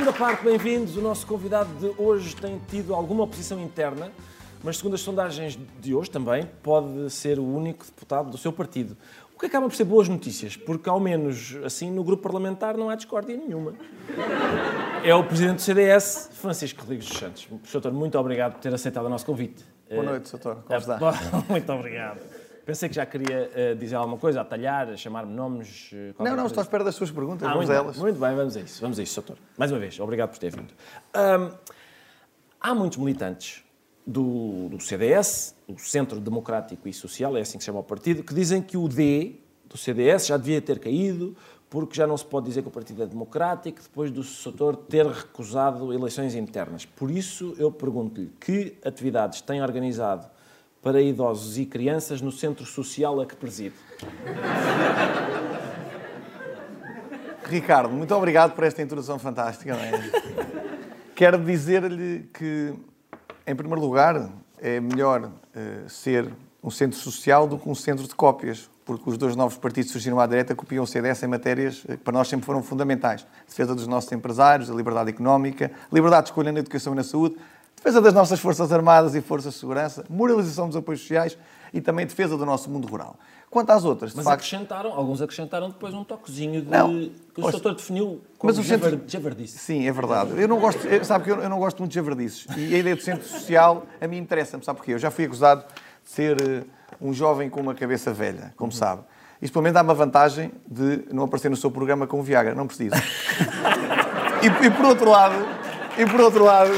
Segunda parte, bem-vindos. O nosso convidado de hoje tem tido alguma oposição interna, mas segundo as sondagens de hoje também, pode ser o único deputado do seu partido. O que acaba por ser boas notícias, porque ao menos assim no grupo parlamentar não há discórdia nenhuma. É o presidente do CDS, Francisco Rodrigues dos Santos. Doutor, muito obrigado por ter aceitado o nosso convite. Boa noite, doutor. Como está? Muito obrigado. Pensei que já queria uh, dizer alguma coisa, atalhar, chamar-me nomes. Uh, não, não, estou à espera das suas perguntas. Ah, vamos muito elas. Muito bem, vamos a isso. Vamos a isso, doutor. Mais uma vez, obrigado por ter vindo. Um, há muitos militantes do, do, CDS, o Centro Democrático e Social, é assim que se chama o partido, que dizem que o D do CDS já devia ter caído porque já não se pode dizer que o partido é democrático depois do setor ter recusado eleições internas. Por isso, eu pergunto-lhe que atividades tem organizado para idosos e crianças no centro social a que preside. Ricardo, muito obrigado por esta introdução fantástica. É? Quero dizer-lhe que, em primeiro lugar, é melhor uh, ser um centro social do que um centro de cópias, porque os dois novos partidos que surgiram à direita copiam o CDS em matérias que para nós sempre foram fundamentais. Defesa dos nossos empresários, a liberdade económica, liberdade de escolha na educação e na saúde, defesa das nossas Forças Armadas e Forças de Segurança, moralização dos apoios sociais e também defesa do nosso mundo rural. Quanto às outras, Mas facto... acrescentaram, alguns acrescentaram depois um toquezinho de, não, que o doutor definiu como mas o centro... javardice. Sim, é verdade. Eu não gosto, sabe que eu, eu não gosto muito de javardices. E a ideia do centro social a mim interessa-me, sabe porquê? Eu já fui acusado de ser uh, um jovem com uma cabeça velha, como uhum. sabe. Isto pelo menos dá uma vantagem de não aparecer no seu programa com o Viagra, não precisa. e, e por outro lado, e por outro lado,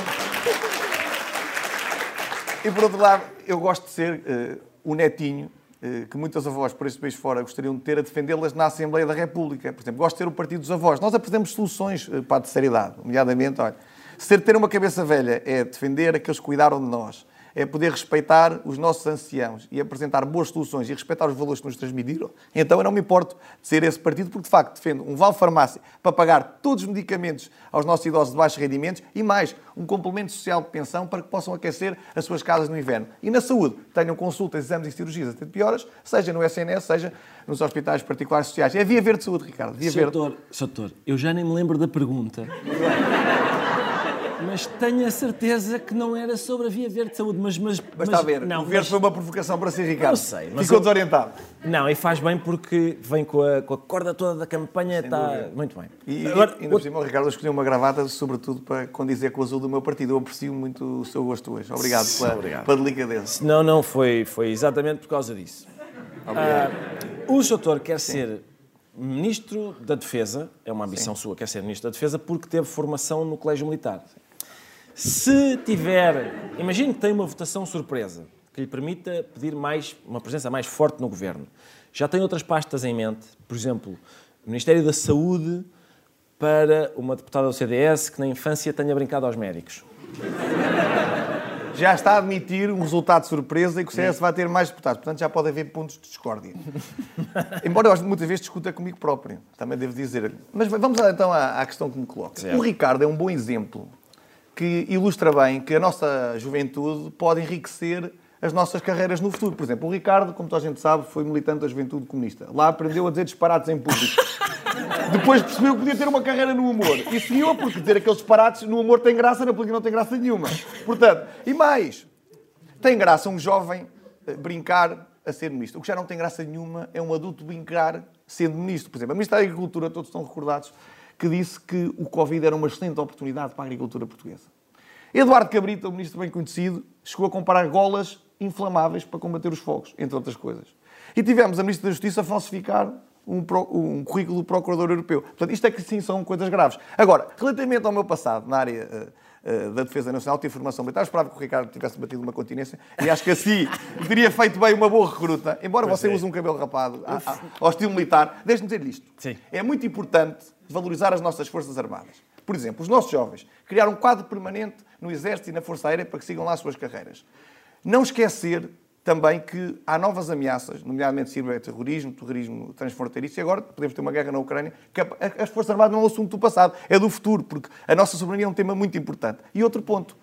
e por outro lado, eu gosto de ser uh, o netinho uh, que muitas avós por este país fora gostariam de ter a defendê-las na Assembleia da República. Por exemplo, gosto de ter o Partido dos Avós. Nós apresentamos soluções uh, para a terceira idade, nomeadamente, olha, ser ter uma cabeça velha é defender aqueles que cuidaram de nós é poder respeitar os nossos anciãos e apresentar boas soluções e respeitar os valores que nos transmitiram, então eu não me importo de ser esse partido, porque de facto defendo um vale farmácia para pagar todos os medicamentos aos nossos idosos de baixos rendimentos e mais um complemento social de pensão para que possam aquecer as suas casas no inverno. E na saúde, tenham consultas, exames e cirurgias até de pioras, seja no SNS, seja nos hospitais particulares sociais. É via verde de saúde, Ricardo. Via verde. Doutor, doutor, eu já nem me lembro da pergunta mas tenho a certeza que não era sobre a Via Verde de Saúde. Mas, mas, mas está a ver, não, o verde mas... foi uma provocação para si, Ricardo. Eu sei. Mas Ficou eu... desorientado. Não, e faz bem porque vem com a, com a corda toda da campanha, Sem está dúvida. muito bem. E, Agora, ainda por cima, o Ricardo escolheu uma gravata, sobretudo para condizer com o azul do meu partido. Eu aprecio muito o seu gosto hoje. Obrigado pela, Obrigado. pela delicadeza. Não, não, foi, foi exatamente por causa disso. Obrigado. Ah, o doutor quer Sim. ser Ministro da Defesa, é uma ambição Sim. sua, quer ser Ministro da Defesa, porque teve formação no Colégio Militar. Se tiver, imagine que tem uma votação surpresa que lhe permita pedir mais, uma presença mais forte no governo. Já tem outras pastas em mente, por exemplo, o Ministério da Saúde para uma deputada do CDS que na infância tenha brincado aos médicos. Já está a admitir um resultado de surpresa e que o CS vai ter mais deputados. Portanto, já pode haver pontos de discórdia. Embora eu muitas vezes discuta comigo próprio, também devo dizer. Mas vamos então à, questão que me coloca. Certo. O Ricardo é um bom exemplo que ilustra bem que a nossa juventude pode enriquecer as nossas carreiras no futuro. Por exemplo, o Ricardo, como toda a gente sabe, foi militante da juventude comunista. Lá aprendeu a dizer disparates em público. Depois percebeu que podia ter uma carreira no humor. E seguiu porque dizer aqueles disparates no humor tem graça, na política não tem graça nenhuma. Portanto, e mais, tem graça um jovem eh, brincar a ser ministro. O que já não tem graça nenhuma é um adulto brincar sendo ministro. Por exemplo, a Ministra da Agricultura, todos estão recordados, que disse que o Covid era uma excelente oportunidade para a agricultura portuguesa. Eduardo Cabrita, o ministro bem conhecido, chegou a comparar golas inflamáveis para combater os fogos, entre outras coisas. E tivemos a Ministra da Justiça a falsificar um, um, currículo do Procurador Europeu. Portanto, isto é que sim são coisas graves. Agora, relativamente ao meu passado na área uh, uh, da Defesa Nacional, tive formação militar, esperava que o Ricardo tivesse batido uma continência e acho que assim teria feito bem uma boa recruta, embora pois você é. use um cabelo rapado a, a, ao estilo militar. Deixe-me dizer isto. Sim. É muito importante valorizar as nossas Forças Armadas. Por exemplo, os nossos jovens criaram um quadro permanente no Exército e na Força Aérea para que sigam lá as suas carreiras. Não esquecer também que há novas ameaças, nomeadamente ciberterrorismo, terrorismo transfronteiriço, e agora podemos ter uma guerra na Ucrânia, que as Forças Armadas não é um assunto do passado, é do futuro, porque a nossa soberania é um tema muito importante. E outro ponto,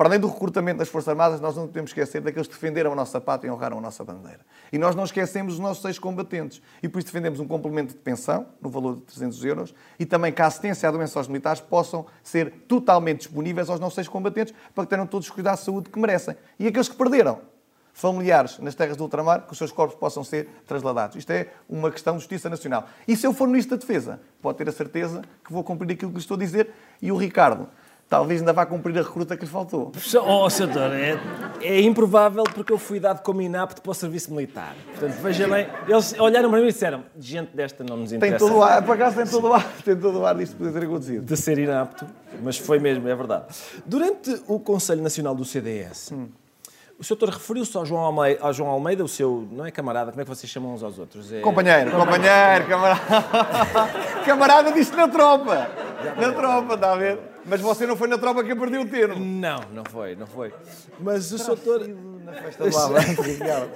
Para além do recrutamento das Forças Armadas, nós não podemos esquecer daqueles que defenderam a nossa pátria e honraram a nossa bandeira. E nós não esquecemos os nossos ex-combatentes. E por isso defendemos um complemento de pensão, no valor de 300 euros, e também que a assistência à doença aos militares possam ser totalmente disponíveis aos nossos ex-combatentes para que tenham todos os cuidados de saúde que merecem. E aqueles que perderam familiares nas terras do ultramar, que os seus corpos possam ser trasladados. Isto é uma questão de justiça nacional. E se eu for ministro da Defesa, pode ter a certeza que vou cumprir aquilo que lhe estou a dizer. E o Ricardo talvez ainda vá cumprir a recruta que lhe faltou. Oh, senador, é, é improvável porque eu fui dado como inapto para o serviço militar. Portanto, veja bem, eles olharam para mim e disseram: gente desta não nos interessa. Tem todo o ar, por acaso tem todo o ar, tem todo o ar disto poder ter acontecido. De ser inapto, mas foi mesmo, é verdade. Durante o Conselho Nacional do CDS, hum. O senhor referiu-se ao João, Almeida, ao João Almeida, o seu, não é camarada, como é que vocês chamam uns aos outros? É... Companheiro, companheiro, camarada. camarada disse na tropa. Na tropa, está a ver? Mas você não foi na tropa que perdeu o termo. Não, não foi, não foi. Mas o doutor... Na festa do Avante, Ricardo.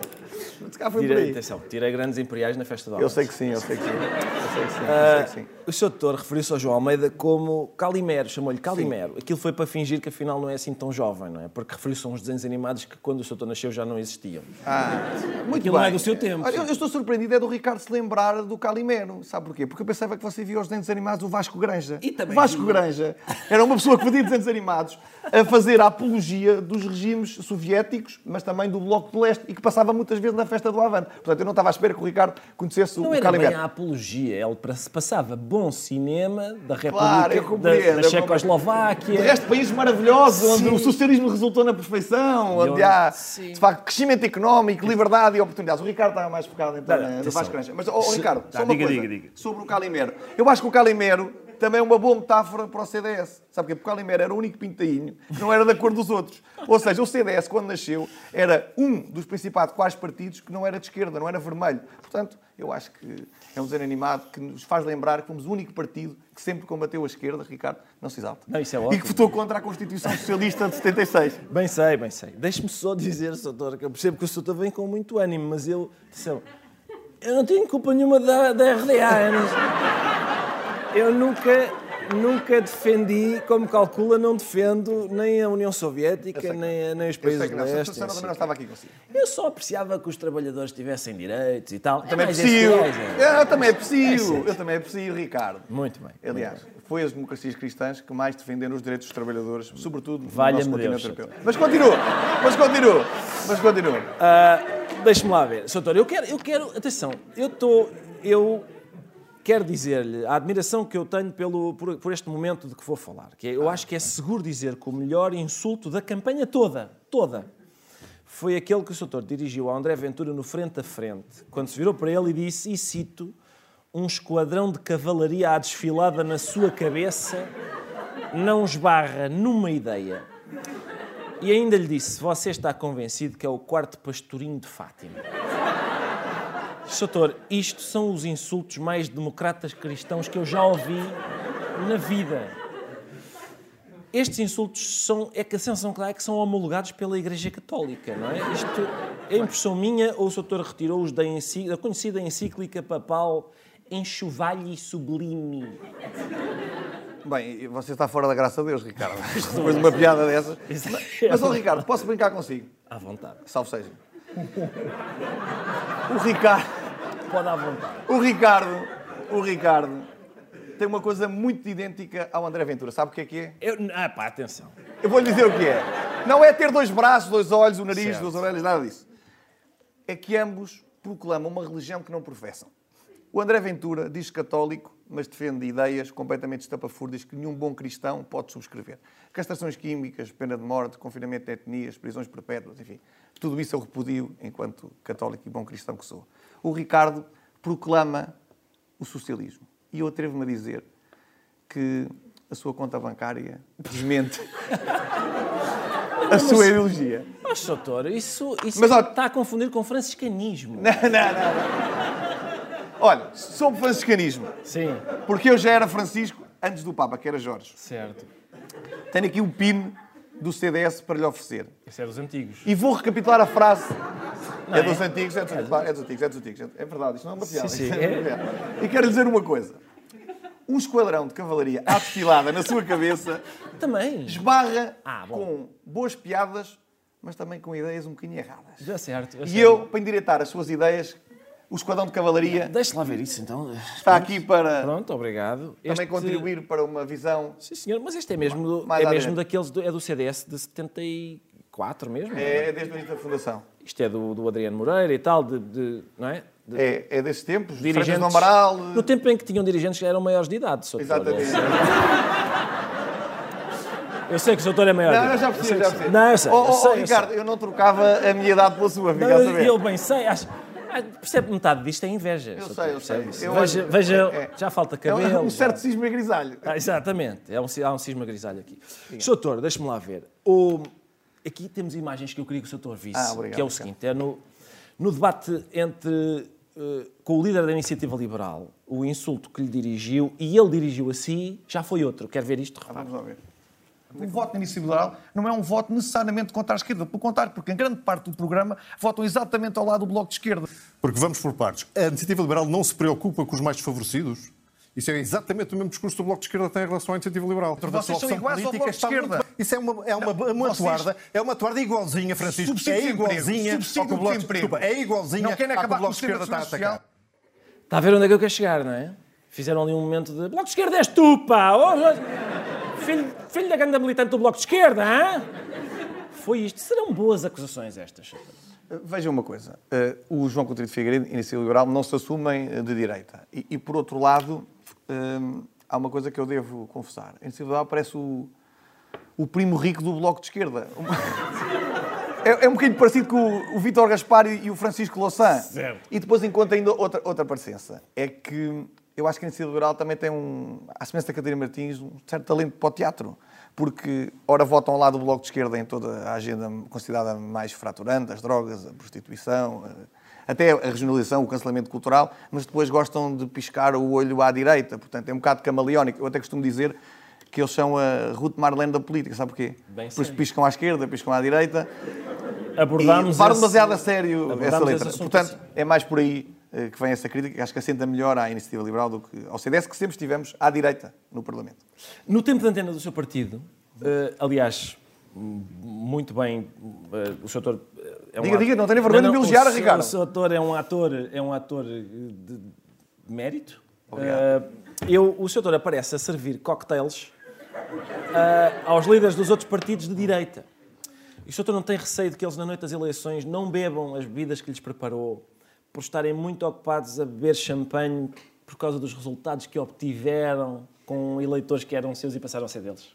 Se cá foi tirei, por aí. Atenção, tirei grandes imperiais na festa do Avante. Eu sei que sim, eu sei que sim. Eu sei que sim, eu sei que sim. Uh, o Sr. Doutor referiu-se ao João Almeida como Calimero, chamou-lhe Calimero. Sim. Aquilo foi para fingir que afinal não é assim tão jovem, não é? Porque referiu-se a uns desenhos animados que quando o Sr. Doutor nasceu já não existiam. Ah, muito Aquilo bem. não é do seu tempo. Eu, eu, estou surpreendido é do Ricardo se lembrar do Calimero. Sabe porquê? Porque eu pensava que você via os desenhos animados do Vasco Granja. E também Vasco Granja era uma pessoa que fazia desenhos animados a fazer a apologia dos regimes soviéticos, mas também do Bloco de Leste, e que passava muitas vezes na festa do Avante. Portanto, eu não estava à espera que o Ricardo conhecesse não o Calimero. Não era bem a apologia, ele passava bom cinema da República claro, da, da Checoslováquia. De resto, países maravilhosos, onde o socialismo resultou na perfeição, onde, há, sim. de facto, crescimento económico, liberdade e oportunidades. O Ricardo estava mais focado então, não, no Vasco Granja. Mas, oh, Ricardo, só uma diga, coisa diga, diga. sobre o Calimero. Eu acho que o Calimero também é uma boa metáfora para o CDS. Sabe porquê? Porque o Calimero era o único pintainho que não era da cor dos outros. Ou seja, o CDS, quando nasceu, era um dos principais quais partidos que não era de esquerda, não era vermelho. Portanto, eu acho que é um desenho animado que nos faz lembrar que fomos o único partido que sempre combateu a esquerda, Ricardo, não se exalta. Não, isso é ótimo. E que votou contra a Constituição Socialista de 76. Bem sei, bem sei. Deixe-me só dizer, Soutor, que eu percebo que o Soutor vem com muito ânimo, mas eu... Eu não tenho culpa nenhuma da, da RDA. Eu, não... eu nunca nunca defendi, como calcula, não defendo nem a União Soviética, nem, nem os países do leste. Eu não estava aqui consigo. Eu só apreciava que os trabalhadores tivessem direitos e tal. Também é aprecio. Eu também aprecio. Eu também aprecio, Ricardo. Muito bem. Aliás, foi as democracias cristãs que mais defenderam os direitos dos trabalhadores, sobretudo no nosso continente europeu. Mas continua, mas continua, mas continua. Uh, Deixe-me lá ver. Soutor, eu quero, eu quero, atenção, eu estou, eu quero dizer-lhe a admiração que eu tenho pelo, por, por, este momento de que vou falar. Que é, eu acho que é seguro dizer que o melhor insulto da campanha toda, toda, foi aquele que o Soutor dirigiu ao André Ventura no frente a frente, quando se virou para ele e disse, e cito, um esquadrão de cavalaria à desfilada na sua cabeça não esbarra numa ideia. E ainda lhe disse, você está convencido que é o quarto pastorinho de Fátima. Soutor, isto são os insultos mais democratas cristãos que eu já ouvi na vida. Estes insultos são, é que a sensação clara é que são homologados pela Igreja Católica, não é? Isto é impressão minha ou o Soutor retirou-os da, da, conhecida encíclica papal Enxovalhe Sublime? Bem, você está fora da graça de Deus, Ricardo. Depois de uma piada dessas. Mas, ó, Ricardo, posso brincar consigo? À vontade. Salve seja. O Ricardo. Pode à vontade. O Ricardo. O Ricardo tem uma coisa muito idêntica ao André Ventura. Sabe o que é que é? Eu, ah, pá, atenção. Eu vou lhe dizer o que é. Não é ter dois braços, dois olhos, um nariz, certo. duas orelhas, nada disso. É que ambos proclamam uma religião que não professam. O André Ventura diz católico, mas defende ideias completamente estapafúrdias que nenhum bom cristão pode subscrever. Castrações químicas, pena de morte, confinamento de etnias, prisões perpétuas, enfim. Tudo isso eu repudio enquanto católico e bom cristão que sou. O Ricardo proclama o socialismo. E eu atrevo-me a dizer que a sua conta bancária desmente a sua ideologia. Mas, doutor, isso, isso Mas, está a confundir com franciscanismo. Não, não, não. não. Olha, sobre franciscanismo. Sim. Porque eu já era Francisco antes do Papa, que era Jorge. Certo. Tenho aqui um PIN do CDS para lhe oferecer. Esse é dos antigos. E vou recapitular a frase. Não é, dos é? antigos, é dos antigos, é dos antigos, é dos antigos. É verdade, isto não é uma piada. Sim, sim. É... E quero lhe dizer uma coisa. um esquadrão de cavalaria à desfilada na sua cabeça Também. esbarra Ah, com boas piadas, mas também com ideias um bocadinho erradas. Já certo. já E certo. eu, para endireitar as suas ideias, o esquadrão de cavalaria Deixa lá ver isso então. está aqui para Pronto, obrigado. também Este- contribuir para uma visão. Sim, senhor, mas este é mesmo, Mais é mesmo daqueles. Do, é do CDS de 74 mesmo? É desde o início da fundação. Isto é do, do Adriano Moreira e tal, de, de- não é? De É, é desses tempos. dirigentes. Do Amaral. No tempo em que tinham dirigentes que eram maiores de idade. Sr. Exatamente. Eu sei que o doutor é maior Não, eu já percebi, já percebi. Não, eu sei. Oh, eu sei, oh, eu Ricardo, sei. eu não trocava a minha idade pela sua, fica a Não, saber. eu bem sei. Acho, ah, percebe metade disto é inveja. Eu sei, eu sei. Eu veja, veja é, é. já falta É cabelo. um, um certo já- cisma grisalho. Ah, exatamente, é um, há um cisma grisalho aqui. Sr. Doutor, deixe-me lá ver. O- aqui temos imagens que eu queria que o Sr. Doutor visse, Ah, obrigado, que é o seguinte, é no, no debate entre, eh, com o líder da Iniciativa Liberal, o insulto que lhe dirigiu, e ele dirigiu a si, já foi outro. Quer ver isto? Repare. Vamos lá ver. O voto na iniciativa liberal não é um voto necessariamente contra a esquerda, pelo contrário, porque em grande parte do programa votam exatamente ao lado do Bloco de Esquerda. Porque vamos por partes. A iniciativa liberal não se preocupa com os mais desfavorecidos? Isso é exatamente o mesmo discurso que o Bloco de Esquerda tem em relação à iniciativa liberal. Vocês são iguais ao Bloco de muito Esquerda. bem. Isso é uma, é uma, uma vocês- toarda, é uma toarda igualzinha, Francisco. Subsídio É igualzinha ao que o Bloco, desculpa, é igualzinha Não querem ao que acabar o Bloco de Esquerda está a atacar. Está a ver onde é que eu quero chegar, não é? Fizeram ali um momento de Bloco de Esquerda és tu, pá! Oh, filho, filho da ganda militante do Bloco de Esquerda, hã? Foi isto. Serão boas acusações estas? Vejam uma coisa. eh, o João Coutinho de Figueiredo e Iniciativa Liberal não se assumem eh, de direita. E, e, por outro lado, eh, há uma coisa que eu devo confessar. A Iniciativa Liberal parece o, o primo rico do Bloco de Esquerda. É, é um bocadinho parecido com o, o Vítor Gaspar e, e o Francisco Louçã. Certo. E depois encontro ainda outra, outra parecença. É que eu acho que a Iniciativa Liberal também tem um, à semelhança da Catarina Martins, um certo talento para o teatro. Porque, ora, votam lado do Bloco de Esquerda em toda a agenda considerada mais fraturante, as drogas, a prostituição, eh, até a regionalização, o cancelamento cultural, mas depois gostam de piscar o olho à direita. Portanto, é um bocado camaleónico. Eu até costumo dizer que eles são a Ruth Marlene da política, sabe porquê? Bem Depois sei. piscam à esquerda, piscam à direita e Abordámos levaram esse- demasiado a sério essa letra. Portanto, assim. é mais por aí que vem essa crítica, que acho que assenta melhor à Iniciativa Liberal do que ao CDS, que sempre estivemos à direita no Parlamento. No tempo de antena do seu partido, eh, aliás, muito bem, eh, o Sr. Doutor é um Diga, ato- diga, não tenha vergonha de me elogiar. Ricardo. O Sr. Doutor é um ator, é um ator eh, de mérito. Eh, eu, o Sr. Doutor aparece a servir cocktails eh, aos líderes dos outros partidos de direita. E o. Doutor não tem receio de que eles, na noite das eleições, não bebam as bebidas que lhes preparou, por estarem muito ocupados a beber champanhe por causa dos resultados que obtiveram com eleitores que eram seus e passaram a ser deles?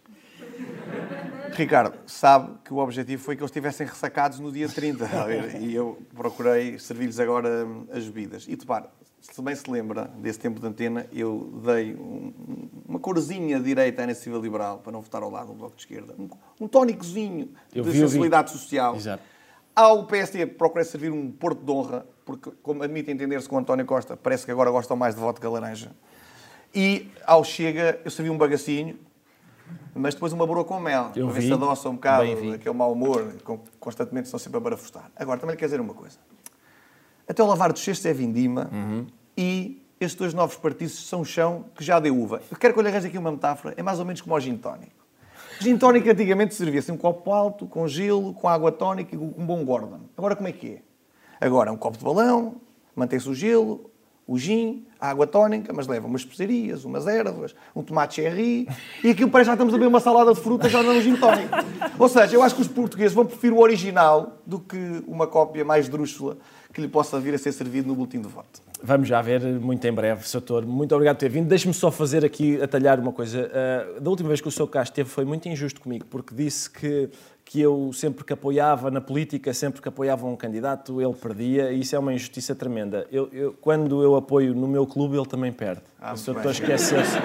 Ricardo, sabe que o objetivo foi que eles estivessem ressacados no dia 30, está a ver? e eu procurei servir-lhes agora hum, as bebidas. E, repare, se bem se lembra desse tempo de antena, eu dei um- uma corzinha direita à iniciativa liberal para não votar ao lado do Bloco de Esquerda. Um, um tónicozinho Eu de vi. sensibilidade social. Exato. Ao PSD procurei servir um porto de honra, porque, como admite entender-se com António Costa, parece que agora gostam mais de vodka laranja. E ao Chega, eu servi um bagacinho, mas depois uma broa com mel, Eu para ver vi. se adoça um bocado Bem aquele mau humor, constantemente estão sempre a barafustar. Agora, também lhe quero dizer uma coisa. Até o lavar dos cestos é vindima Uhum. e estes dois novos partidos são chão que já deu uva. Eu quero que eu lhe arranje aqui uma metáfora, é mais ou menos como o gin tónico. Gin tónico antigamente servia-se em um copo alto, com gelo, com água tónica e com um bom Gordon. Agora como é que é? Agora é um copo de balão, mantém-se o gelo, o gin, a água tónica, mas leva umas especiarias, umas ervas, um tomate cherry e aquilo parece que já estamos a beber uma salada de frutas já não um gin tónico. Ou seja, eu acho que os portugueses vão preferir o original do que uma cópia mais drúxula que lhe possa vir a ser servido no boletim de voto. Vamos já ver muito em breve, Sr. Doutor. Muito obrigado por ter vindo. Deixe-me só fazer aqui, atalhar uma coisa. Ah, da última vez que o Sr. cá esteve foi muito injusto comigo, porque disse que, que eu sempre que apoiava na política, sempre que apoiava um candidato, ele perdia, e isso é uma injustiça tremenda. Eu, eu- quando eu apoio no meu clube, ele também perde. Ah, o bem. esqueceu-se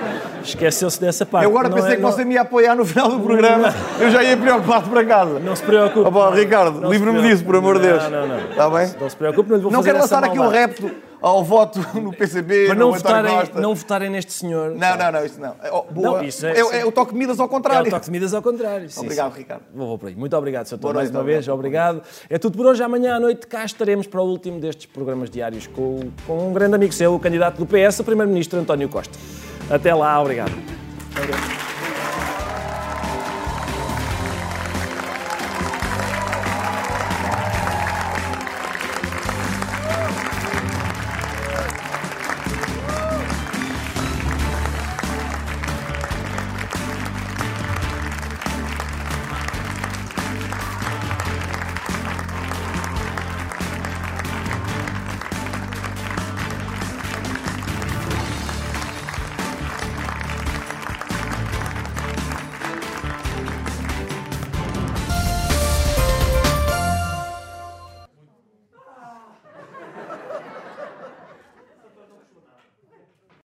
esqueceu dessa parte. Eu agora Não pensei é- que não- você me ia apoiar no final do programa, eu já ia preocupado para casa. Não se preocupe. Oh, bom, Ricardo, livre-me disso, por amor de Deus. Não, não, não. Está bem? Não se preocupe, não lhe vou Não quero lançar aqui um repto ao voto no PCB, Para não votarem, não votarem neste senhor. Não, não, não, isso não. É, oh, boa. Não, isso é- é, é o toque de Midas ao É contrário. o toque de medidas ao contrário. Sim, Obrigado, sim. Ricardo. Vou, vou por aí. Muito obrigado, Sr. Doutor, mais noite, uma vez. obrigado. Obrigado. É tudo por hoje. Amanhã à noite cá estaremos para o último destes programas diários com, com um grande amigo seu, o candidato do PS, o Primeiro-Ministro António Costa. Até lá, obrigado.